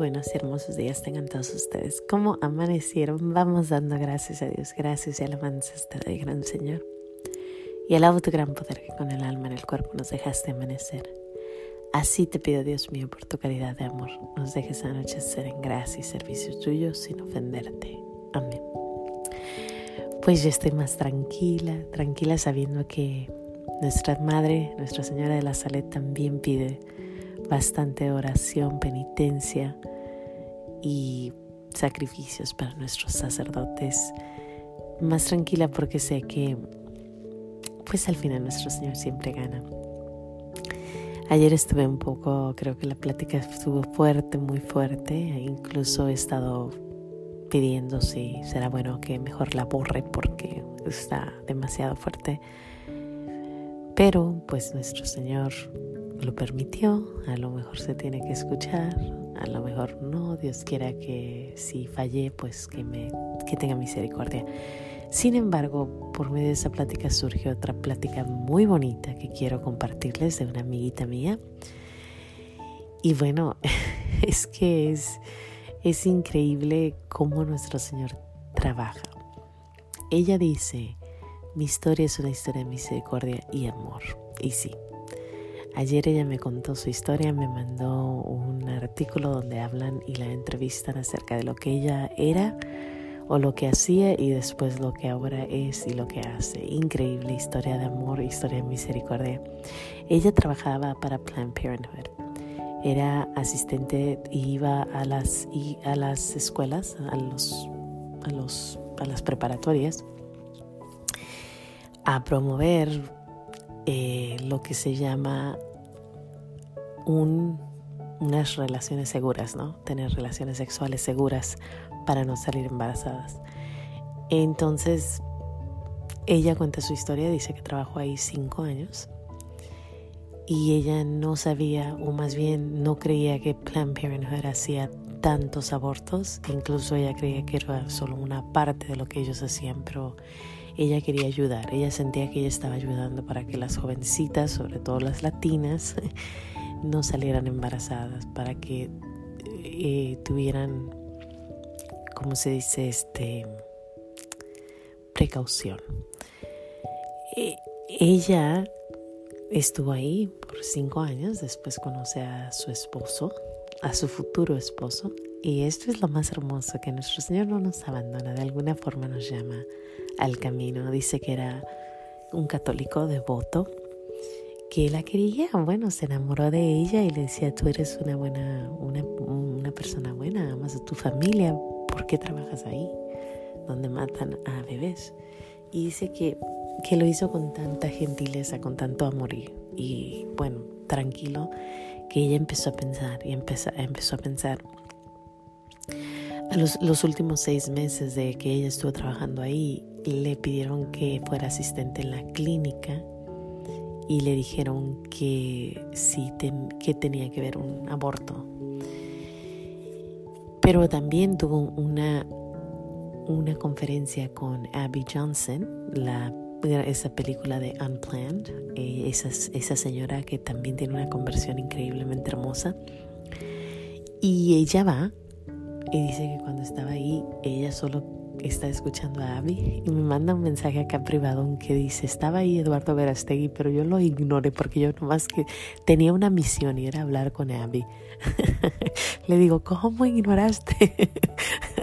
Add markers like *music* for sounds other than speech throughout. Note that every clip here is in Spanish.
buenos y hermosos días tengan todos ustedes. ¿Cómo amanecieron? Vamos dando gracias a Dios, gracias y alabanzas te doy, gran Señor. Y alabo tu gran poder que con el alma en el cuerpo nos dejaste amanecer. Así te pido, Dios mío, por tu caridad de amor, nos dejes anochecer en gracia y servicio tuyo sin ofenderte. Amén. Pues ya estoy más tranquila, tranquila sabiendo que nuestra Madre, Nuestra Señora de la Salud también pide bastante oración, penitencia y sacrificios para nuestros sacerdotes. Más tranquila porque sé que pues al final nuestro Señor siempre gana. Ayer estuve un poco, creo que la plática estuvo fuerte, muy fuerte, incluso he estado pidiendo si será bueno que mejor la borre porque está demasiado fuerte. Pero pues nuestro Señor lo permitió, a lo mejor se tiene que escuchar, a lo mejor no, Dios quiera que si fallé, pues que me que tenga misericordia. Sin embargo, por medio de esa plática surgió otra plática muy bonita que quiero compartirles de una amiguita mía. Y bueno, *laughs* es que es, es increíble cómo nuestro Señor trabaja. Ella dice, mi historia es una historia de misericordia y amor. Y sí, Ayer ella me contó su historia, me mandó un artículo donde hablan y la entrevistan acerca de lo que ella era o lo que hacía y después lo que ahora es y lo que hace. Increíble historia de amor, historia de misericordia. Ella trabajaba para Planned Parenthood. Era asistente y iba a las, a las escuelas, a, los, a, los, a las preparatorias, a promover eh, lo que se llama unas relaciones seguras, ¿no? Tener relaciones sexuales seguras para no salir embarazadas. Entonces, ella cuenta su historia, dice que trabajó ahí cinco años y ella no sabía, o más bien no creía que Planned Parenthood hacía tantos abortos, incluso ella creía que era solo una parte de lo que ellos hacían, pero ella quería ayudar, ella sentía que ella estaba ayudando para que las jovencitas, sobre todo las latinas, *laughs* no salieran embarazadas, para que eh, tuvieran, como se dice, este, precaución. E, ella estuvo ahí por cinco años, después conoce a su esposo, a su futuro esposo, y esto es lo más hermoso, que nuestro Señor no nos abandona, de alguna forma nos llama al camino. Dice que era un católico devoto que la quería, bueno, se enamoró de ella y le decía, tú eres una buena, una, una persona buena, amas a tu familia, ¿por qué trabajas ahí? Donde matan a bebés. Y dice que, que lo hizo con tanta gentileza, con tanto amor y, y bueno, tranquilo, que ella empezó a pensar y empezó, empezó a pensar. Los últimos seis meses de que ella estuvo trabajando ahí, le pidieron que fuera asistente en la clínica y le dijeron que sí que tenía que ver un aborto. Pero también tuvo una, una conferencia con Abby Johnson, la, esa película de Unplanned, eh, esa, esa señora que también tiene una conversión increíblemente hermosa. Y ella va y dice que cuando estaba ahí, ella solo está escuchando a Abby y me manda un mensaje acá privado que dice, estaba ahí Eduardo Verastegui, pero yo lo ignoré porque yo nomás que tenía una misión y era hablar con Abby. *laughs* Le digo, ¿cómo ignoraste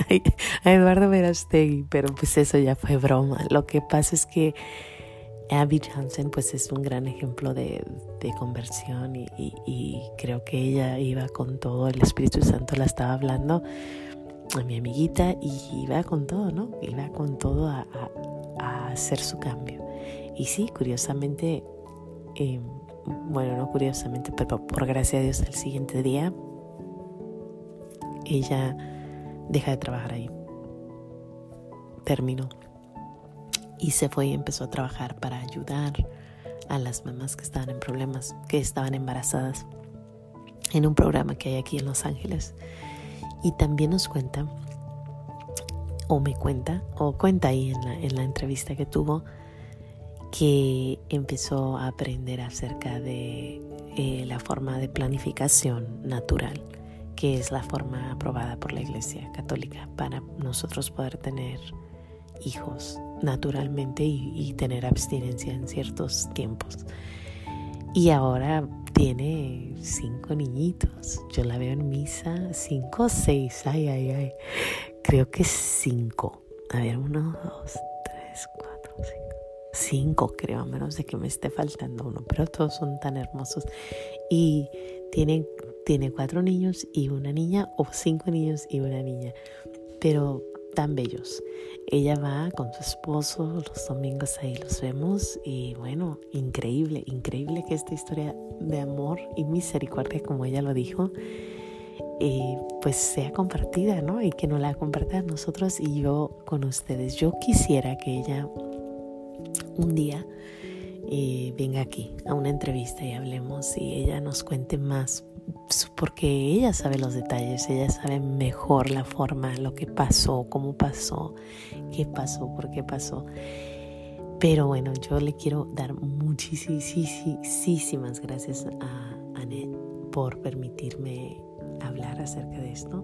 *laughs* a Eduardo Verastegui? Pero pues eso ya fue broma. Lo que pasa es que Abby Johnson pues es un gran ejemplo de, de conversión y, y creo que ella iba con todo, el Espíritu Santo la estaba hablando a mi amiguita y iba con todo, ¿no? Iba con todo a, hacer su cambio. Y sí, curiosamente, em, bueno, no curiosamente, pero por gracia de Dios, el siguiente día ella deja de trabajar ahí. Terminó. Y se fue y empezó a trabajar para ayudar a las mamás que estaban en problemas, que estaban embarazadas, en un programa que hay aquí en Los Ángeles. Y también nos cuenta, o me cuenta, o cuenta ahí en la, en la entrevista que tuvo, que empezó a aprender acerca de eh, la forma de planificación natural, que es la forma aprobada por la Iglesia Católica para nosotros poder tener hijos naturalmente y, tener abstinencia en ciertos tiempos. Y ahora tiene cinco niñitos. Yo la veo en misa, cinco o seis, ay, ay, ay. Creo que cinco. A ver, uno, dos, tres, cuatro, cinco. Cinco, creo, a menos de que me esté faltando uno, pero todos son tan hermosos. Y tiene, tiene cuatro niños y una niña, o cinco niños y una niña. Pero tan bellos. Ella va con su esposo, los domingos ahí los vemos y bueno, increíble, increíble que esta historia de amor y misericordia, como ella lo dijo, eh, pues sea compartida, ¿no? Y que no la compartan nosotros y yo con ustedes. Yo quisiera que ella un día eh, venga aquí a una entrevista y hablemos y ella nos cuente más porque ella sabe los detalles, ella sabe mejor la forma, lo que pasó, cómo pasó, qué pasó, por qué pasó. Pero bueno, yo le quiero dar muchísimas gracias a Annette por permitirme hablar acerca de esto.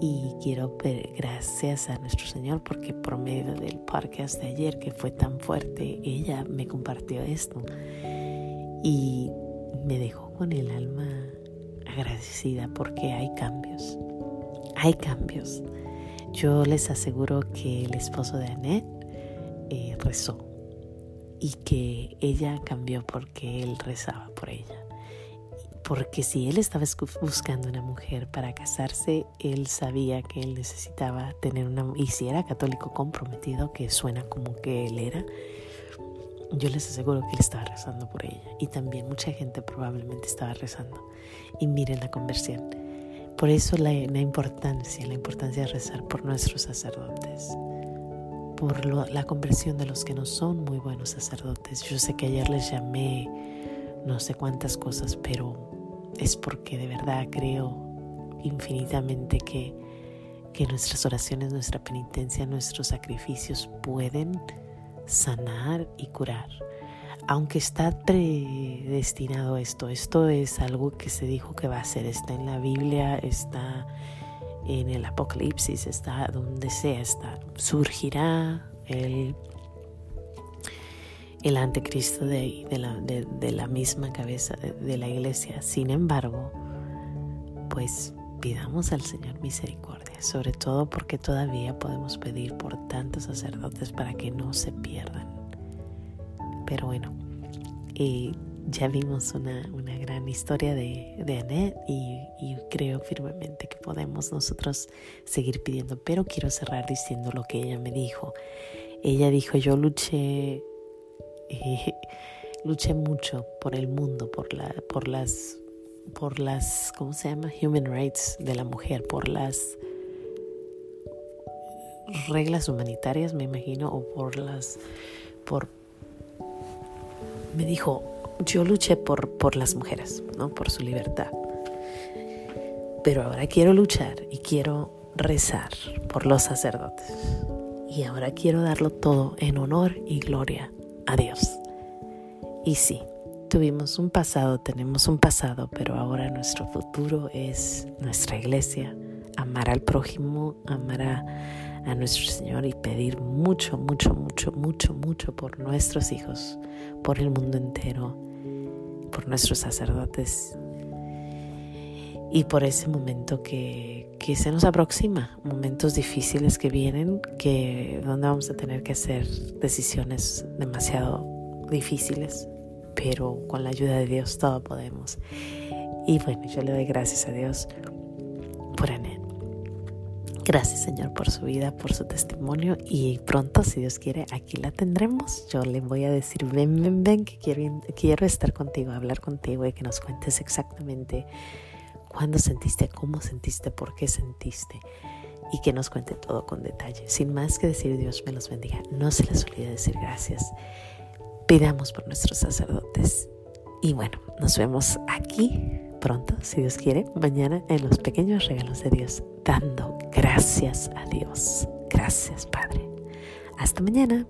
Y quiero gracias a nuestro Señor porque por medio del podcast de ayer que fue tan fuerte, ella me compartió esto y me dejó con el alma agradecida porque hay cambios. Hay cambios. Yo les aseguro que el esposo de Annette eh, rezó y que ella cambió porque él rezaba por ella. Porque si él estaba buscando una mujer para casarse, él sabía que él necesitaba tener una... Y si era católico comprometido, que suena como que él era, yo les aseguro que él estaba rezando por ella y también mucha gente probablemente estaba rezando. Y miren la conversión. Por eso la, importancia, la importancia de rezar por nuestros sacerdotes, por la conversión de los que no son muy buenos sacerdotes. Yo sé que ayer les llamé no sé cuántas cosas, pero es porque de verdad creo infinitamente que, que nuestras oraciones, nuestra penitencia, nuestros sacrificios pueden sanar y curar. Aunque está predestinado esto, esto es algo que se dijo que va a ser, está en la Biblia, está en el Apocalipsis, está donde sea, está. Surgirá el, el anticristo de, de, la, de la misma cabeza de la iglesia. Sin embargo, pues pidamos al Señor misericordia, sobre todo porque todavía podemos pedir por tantos sacerdotes para que no se pierdan. Pero bueno, eh, ya vimos una, una, gran historia de, de Annette y, creo firmemente que podemos nosotros seguir pidiendo, pero quiero cerrar diciendo lo que ella me dijo. Ella dijo, yo luché, eh, *laughs* luché mucho por el mundo, por, la, por las por las, ¿cómo se llama? Human rights de la mujer, por las reglas humanitarias, me imagino, o por las, por, me dijo, yo luché por, por las mujeres, ¿no? Por su libertad. Pero ahora quiero luchar y quiero rezar por los sacerdotes. Y ahora quiero darlo todo en honor y gloria a Dios. Y sí, Tuvimos un pasado, tenemos un pasado, pero ahora nuestro futuro es nuestra iglesia, amar al prójimo, amar a, nuestro Señor y pedir mucho, mucho, mucho, mucho, mucho por nuestros hijos, por el mundo entero, por nuestros sacerdotes y por ese momento que, que, se nos aproxima, momentos difíciles que vienen, que donde vamos a tener que hacer decisiones demasiado difíciles, pero con la ayuda de Dios todo podemos. Y bueno, yo le doy gracias a Dios por Anet. Gracias Señor por su vida, por su testimonio y pronto, si Dios quiere, aquí la tendremos. Yo le voy a decir, ven, ven, ven, que quiero, quiero estar contigo, hablar contigo y que nos cuentes exactamente cuándo sentiste, cómo sentiste, por qué sentiste y que nos cuente todo con detalle. Sin más que decir, Dios me los bendiga. No se les olvide decir gracias pidamos por nuestros sacerdotes. Y bueno, nos vemos aquí pronto, si Dios quiere, mañana en los pequeños regalos de Dios, dando gracias a Dios. Gracias, Padre. Hasta mañana.